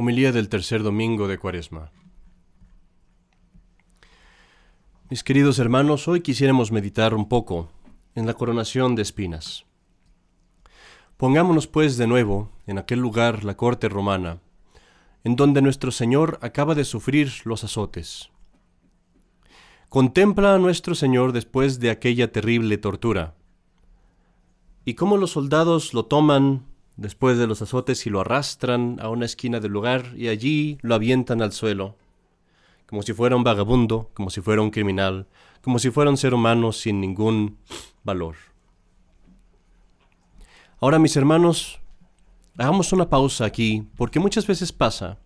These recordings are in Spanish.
Homilía del tercer domingo de Cuaresma. Mis queridos hermanos, hoy quisiéramos meditar un poco en la coronación de espinas. Pongámonos pues de nuevo en aquel lugar, la corte romana, en donde nuestro Señor acaba de sufrir los azotes. Contempla a nuestro Señor después de aquella terrible tortura, y cómo los soldados lo toman después de los azotes y lo arrastran a una esquina del lugar y allí lo avientan al suelo, como si fuera un vagabundo, como si fuera un criminal, como si fuera un ser humano sin ningún valor. Ahora, mis hermanos, hagamos una pausa aquí, porque muchas veces pasa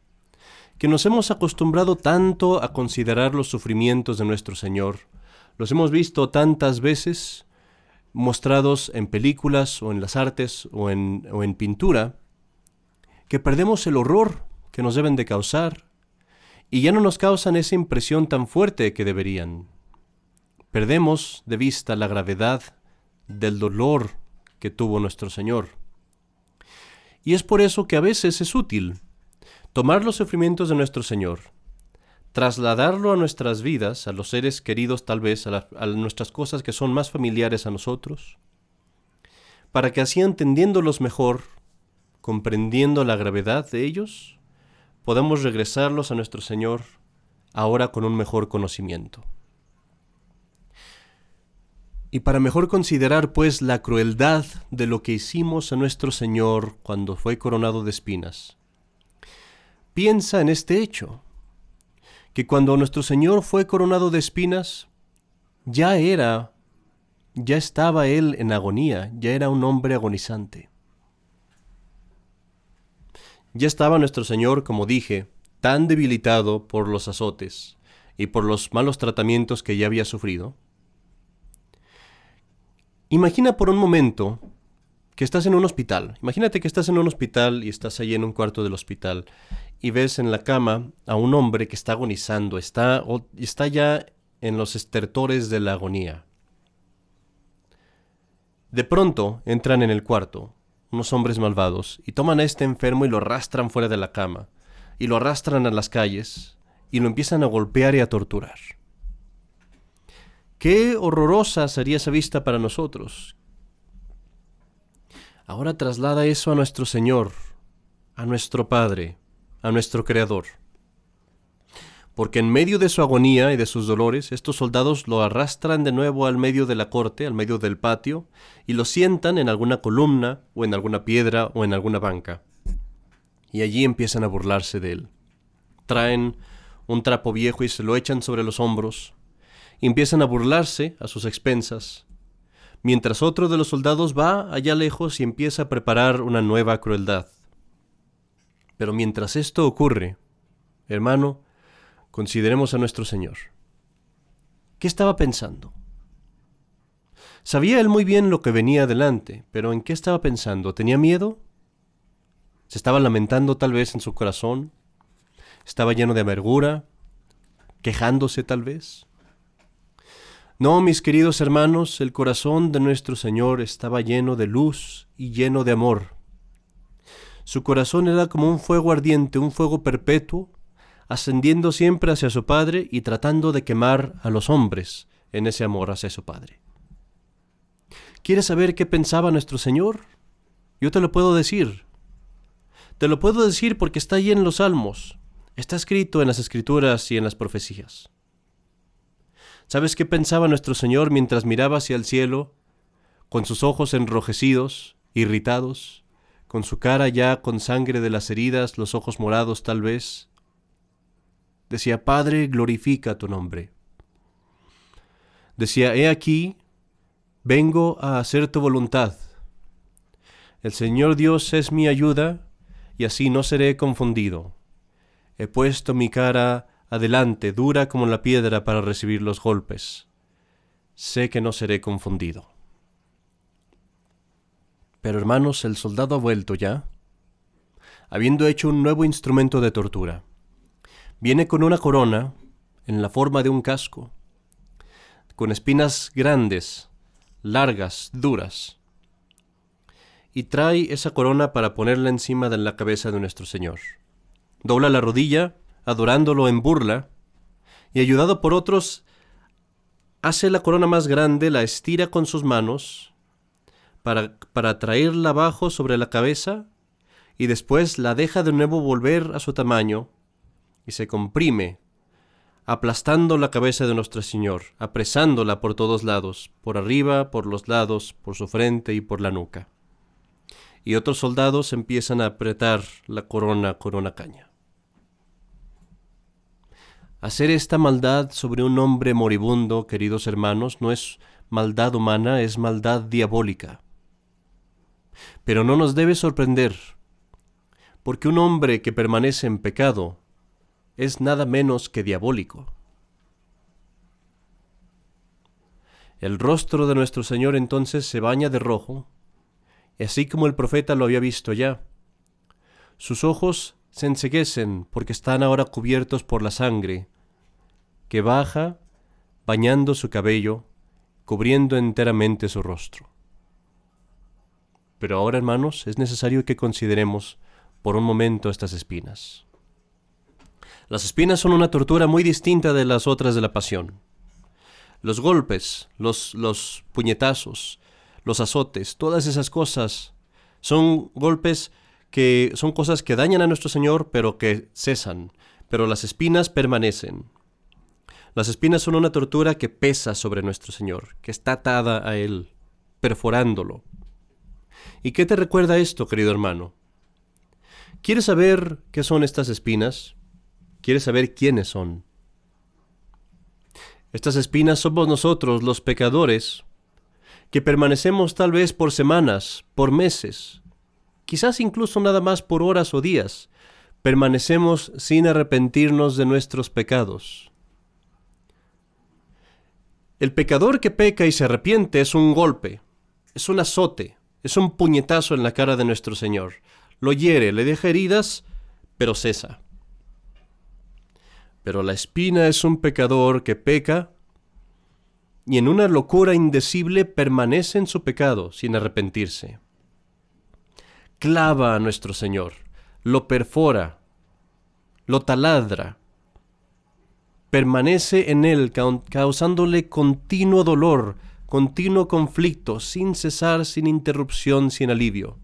que nos hemos acostumbrado tanto a considerar los sufrimientos de nuestro Señor, los hemos visto tantas veces, mostrados en películas o en las artes o en, o en pintura, que perdemos el horror que nos deben de causar y ya no nos causan esa impresión tan fuerte que deberían. Perdemos de vista la gravedad del dolor que tuvo nuestro Señor. Y es por eso que a veces es útil tomar los sufrimientos de nuestro Señor, trasladarlo a nuestras vidas, a los seres queridos tal vez, a, nuestras cosas que son más familiares a nosotros, para que así entendiéndolos mejor, comprendiendo la gravedad de ellos, podamos regresarlos a nuestro Señor ahora con un mejor conocimiento. Y para mejor considerar pues la crueldad de lo que hicimos a nuestro Señor cuando fue coronado de espinas, piensa en este hecho que cuando nuestro Señor fue coronado de espinas, ya era, ya estaba Él en agonía, ya era un hombre agonizante. Ya estaba nuestro Señor, como dije, tan debilitado por los azotes y por los malos tratamientos que ya había sufrido. Imagina por un momento que estás en un hospital. Imagínate que estás en un hospital y estás ahí en un cuarto del hospital y ves en la cama a un hombre que está agonizando, está, está ya en los estertores de la agonía. De pronto entran en el cuarto unos hombres malvados y toman a este enfermo y lo arrastran fuera de la cama, y lo arrastran a las calles, y lo empiezan a golpear y a torturar. Qué horrorosa sería esa vista para nosotros. Ahora traslada eso a nuestro Señor, a nuestro Padre, a nuestro Creador. Porque en medio de su agonía y de sus dolores, estos soldados lo arrastran de nuevo al medio de la corte, al medio del patio, y lo sientan en alguna columna, o en alguna piedra, o en alguna banca. Y allí empiezan a burlarse de él. Traen un trapo viejo y se lo echan sobre los hombros, y empiezan a burlarse a sus expensas, mientras otro de los soldados va allá lejos y empieza a preparar una nueva crueldad. Pero mientras esto ocurre, hermano, consideremos a nuestro Señor. ¿Qué estaba pensando? Sabía él muy bien lo que venía adelante, pero ¿en qué estaba pensando? ¿Tenía miedo? ¿Se estaba lamentando tal vez en su corazón? ¿Estaba lleno de amargura? ¿Quejándose tal vez? No, mis queridos hermanos, el corazón de nuestro Señor estaba lleno de luz y lleno de amor. Su corazón era como un fuego ardiente, un fuego perpetuo, ascendiendo siempre hacia su Padre y tratando de quemar a los hombres en ese amor hacia su Padre. ¿Quieres saber qué pensaba nuestro Señor? Yo te lo puedo decir. Te lo puedo decir porque está ahí en los salmos, está escrito en las escrituras y en las profecías. ¿Sabes qué pensaba nuestro Señor mientras miraba hacia el cielo, con sus ojos enrojecidos, irritados? con su cara ya con sangre de las heridas, los ojos morados tal vez. Decía, Padre, glorifica tu nombre. Decía, He aquí, vengo a hacer tu voluntad. El Señor Dios es mi ayuda, y así no seré confundido. He puesto mi cara adelante, dura como la piedra para recibir los golpes. Sé que no seré confundido. Pero hermanos, el soldado ha vuelto ya, habiendo hecho un nuevo instrumento de tortura. Viene con una corona en la forma de un casco, con espinas grandes, largas, duras, y trae esa corona para ponerla encima de la cabeza de nuestro Señor. dobla la rodilla, adorándolo en burla, y ayudado por otros, hace la corona más grande, la estira con sus manos, para, para traerla abajo sobre la cabeza, y después la deja de nuevo volver a su tamaño, y se comprime, aplastando la cabeza de nuestro Señor, apresándola por todos lados, por arriba, por los lados, por su frente y por la nuca. Y otros soldados empiezan a apretar la corona con una caña. Hacer esta maldad sobre un hombre moribundo, queridos hermanos, no es maldad humana, es maldad diabólica. Pero no nos debe sorprender, porque un hombre que permanece en pecado es nada menos que diabólico. El rostro de nuestro Señor entonces se baña de rojo, así como el profeta lo había visto ya. Sus ojos se enseguecen porque están ahora cubiertos por la sangre, que baja bañando su cabello, cubriendo enteramente su rostro. Pero ahora, hermanos, es necesario que consideremos por un momento estas espinas. Las espinas son una tortura muy distinta de las otras de la pasión. Los golpes, los, los puñetazos, los azotes, todas esas cosas son golpes que son cosas que dañan a nuestro Señor, pero que cesan, pero las espinas permanecen. Las espinas son una tortura que pesa sobre nuestro Señor, que está atada a Él, perforándolo. ¿Y qué te recuerda esto, querido hermano? ¿Quieres saber qué son estas espinas? ¿Quieres saber quiénes son? Estas espinas somos nosotros, los pecadores, que permanecemos tal vez por semanas, por meses, quizás incluso nada más por horas o días, permanecemos sin arrepentirnos de nuestros pecados. El pecador que peca y se arrepiente es un golpe, es un azote, es un puñetazo en la cara de nuestro Señor lo hiere, le deja heridas, pero cesa. Pero la espina es un pecador que peca y en una locura indecible permanece en su pecado sin arrepentirse. Clava a nuestro Señor, lo perfora, lo taladra, permanece en él causándole continuo dolor, continuo conflicto, sin cesar, sin interrupción, sin alivio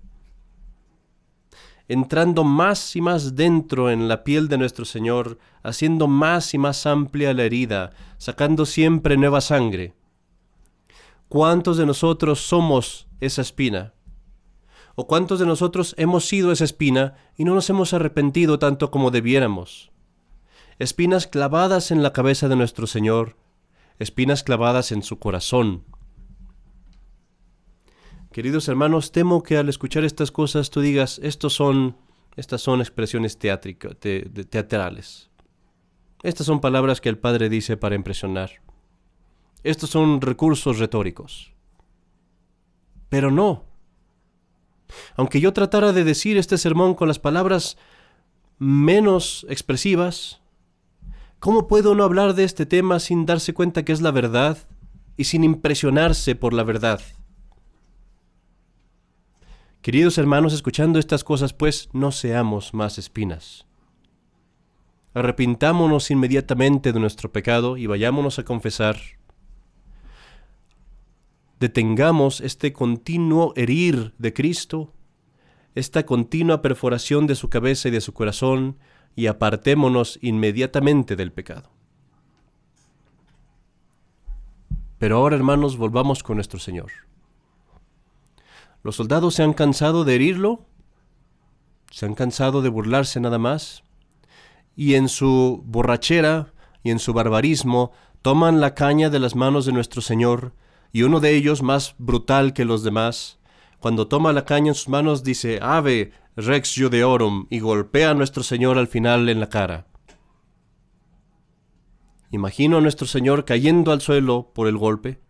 entrando más y más dentro en la piel de nuestro Señor, haciendo más y más amplia la herida, sacando siempre nueva sangre. ¿Cuántos de nosotros somos esa espina? ¿O cuántos de nosotros hemos sido esa espina y no nos hemos arrepentido tanto como debiéramos? Espinas clavadas en la cabeza de nuestro Señor, espinas clavadas en su corazón, Queridos hermanos, temo que al escuchar estas cosas tú digas, estos son, estas son expresiones teatrales. Estas son palabras que el Padre dice para impresionar. Estos son recursos retóricos. Pero no. Aunque yo tratara de decir este sermón con las palabras menos expresivas, ¿cómo puedo no hablar de este tema sin darse cuenta que es la verdad y sin impresionarse por la verdad? Queridos hermanos, escuchando estas cosas, pues no seamos más espinas. Arrepintámonos inmediatamente de nuestro pecado y vayámonos a confesar. Detengamos este continuo herir de Cristo, esta continua perforación de su cabeza y de su corazón, y apartémonos inmediatamente del pecado. Pero ahora, hermanos, volvamos con nuestro Señor. Los soldados se han cansado de herirlo, se han cansado de burlarse nada más, y en su borrachera y en su barbarismo toman la caña de las manos de nuestro Señor, y uno de ellos, más brutal que los demás, cuando toma la caña en sus manos dice, Ave Rex Judeorum, y golpea a nuestro Señor al final en la cara. Imagino a nuestro Señor cayendo al suelo por el golpe,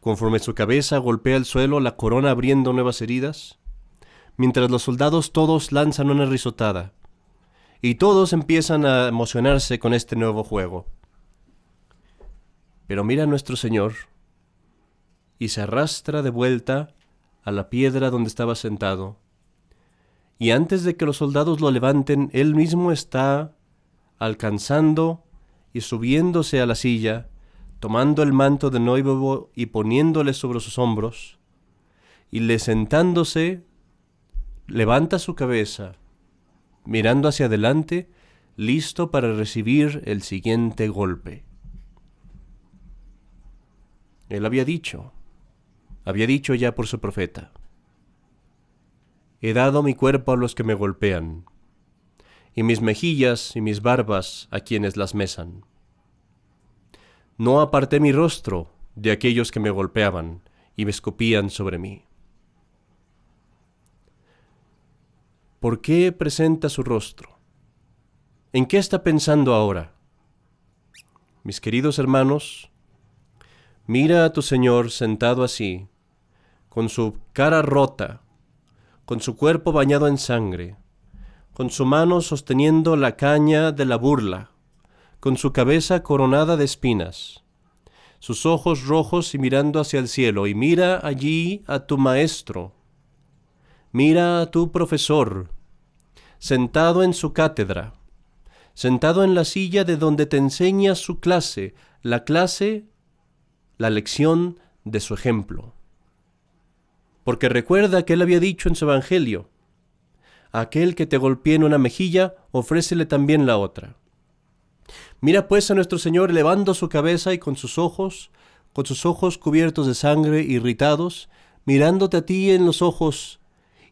Conforme su cabeza golpea el suelo, la corona abriendo nuevas heridas, mientras los soldados todos lanzan una risotada, y todos empiezan a emocionarse con este nuevo juego. Pero mira a nuestro Señor, y se arrastra de vuelta a la piedra donde estaba sentado, y antes de que los soldados lo levanten, él mismo está alcanzando y subiéndose a la silla, tomando el manto de nuevo y poniéndole sobre sus hombros, y le sentándose, levanta su cabeza, mirando hacia adelante, listo para recibir el siguiente golpe. Él había dicho, había dicho ya por su profeta, He dado mi cuerpo a los que me golpean, y mis mejillas y mis barbas a quienes las mesan. No aparté mi rostro de aquellos que me golpeaban y me escupían sobre mí. ¿Por qué presenta su rostro? ¿En qué está pensando ahora? Mis queridos hermanos, mira a tu Señor sentado así, con su cara rota, con su cuerpo bañado en sangre, con su mano sosteniendo la caña de la burla, con su cabeza coronada de espinas, sus ojos rojos y mirando hacia el cielo, y mira allí a tu maestro, mira a tu profesor, sentado en su cátedra, sentado en la silla de donde te enseña su clase, la clase, la lección de su ejemplo porque recuerda que él había dicho en su Evangelio, aquel que te golpee en una mejilla, ofrécele también la otra. Mira pues a nuestro Señor elevando su cabeza y con sus ojos, con sus ojos cubiertos de sangre, irritados, mirándote a ti en los ojos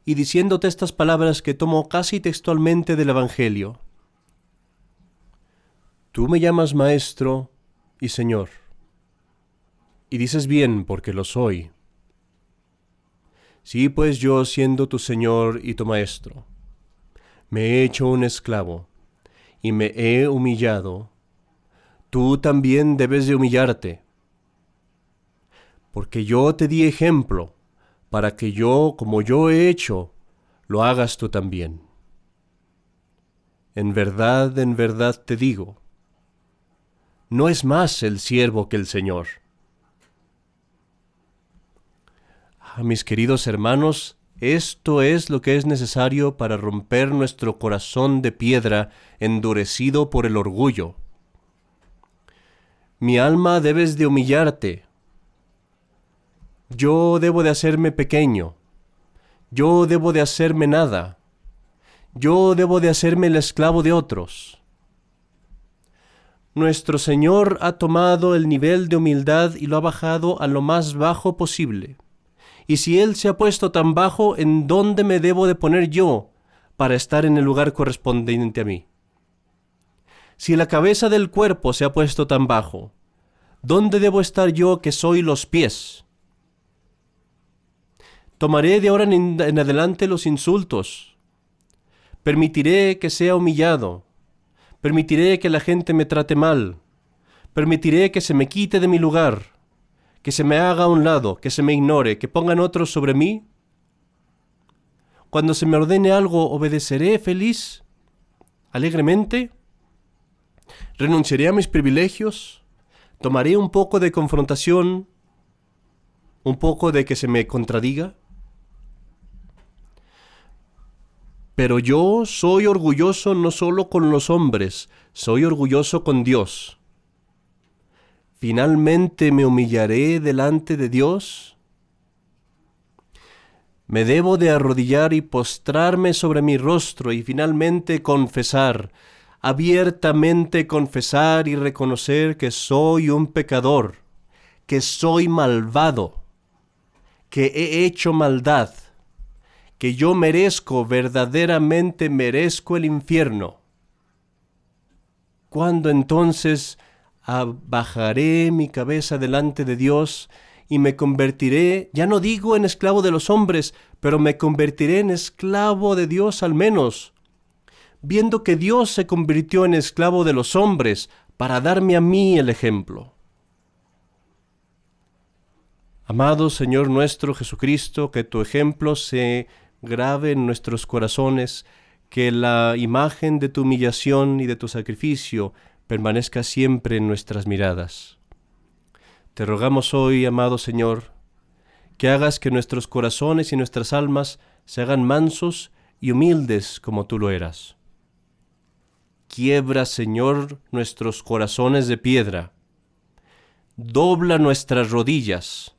y diciéndote estas palabras que tomo casi textualmente del Evangelio. Tú me llamas Maestro y Señor, y dices bien porque lo soy. Sí, pues yo, siendo tu Señor y tu Maestro, me he hecho un esclavo y me he humillado, tú también debes de humillarte, porque yo te di ejemplo para que yo, como yo he hecho, lo hagas tú también. En verdad, en verdad te digo, no es más el siervo que el Señor mis queridos hermanos, esto es lo que es necesario para romper nuestro corazón de piedra endurecido por el orgullo. Mi alma debes de humillarte. Yo debo de hacerme pequeño. Yo debo de hacerme nada. Yo debo de hacerme el esclavo de otros. Nuestro Señor ha tomado el nivel de humildad y lo ha bajado a lo más bajo posible. Y si Él se ha puesto tan bajo, ¿en dónde me debo de poner yo para estar en el lugar correspondiente a mí? Si la cabeza del cuerpo se ha puesto tan bajo, ¿dónde debo estar yo que soy los pies? Tomaré de ahora en, adelante los insultos. Permitiré que sea humillado. Permitiré que la gente me trate mal. Permitiré que se me quite de mi lugar que se me haga a un lado, que se me ignore, que pongan otros sobre mí? Cuando se me ordene algo, obedeceré feliz, alegremente. Renunciaré a mis privilegios, tomaré un poco de confrontación, un poco de que se me contradiga. Pero yo soy orgulloso no solo con los hombres, soy orgulloso con Dios. ¿Finalmente me humillaré delante de Dios? Me debo de arrodillar y postrarme sobre mi rostro y finalmente confesar, abiertamente confesar y reconocer que soy un pecador, que soy malvado, que he hecho maldad, que yo merezco, verdaderamente merezco el infierno. ¿Cuándo entonces bajaré mi cabeza delante de Dios y me convertiré, ya no digo en esclavo de los hombres, pero me convertiré en esclavo de Dios al menos, viendo que Dios se convirtió en esclavo de los hombres para darme a mí el ejemplo. Amado Señor nuestro Jesucristo, que tu ejemplo se grave en nuestros corazones, que la imagen de tu humillación y de tu sacrificio permanezca siempre en nuestras miradas. Te rogamos hoy, amado Señor, que hagas que nuestros corazones y nuestras almas se hagan mansos y humildes como tú lo eras. Quiebra, Señor, nuestros corazones de piedra. Dobla nuestras rodillas,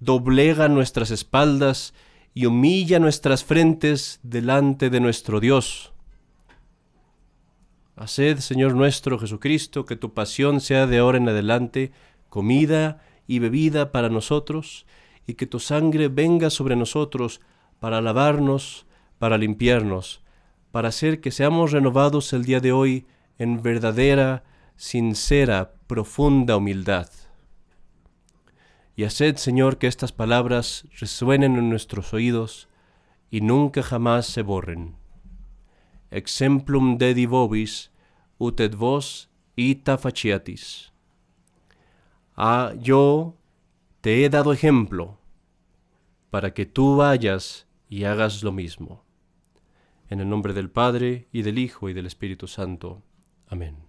doblega nuestras espaldas y humilla nuestras frentes delante de nuestro Dios. Haced, Señor nuestro Jesucristo, que tu pasión sea de ahora en adelante comida y bebida para nosotros, y que tu sangre venga sobre nosotros para lavarnos, para limpiarnos, para hacer que seamos renovados el día de hoy en verdadera, sincera, profunda humildad. Y haced, Señor, que estas palabras resuenen en nuestros oídos y nunca jamás se borren. Exemplum dedi vobis, ut et vos ita faciatis. Ah, yo te he dado ejemplo para que tú vayas y hagas lo mismo. En el nombre del Padre, y del Hijo, y del Espíritu Santo. Amén.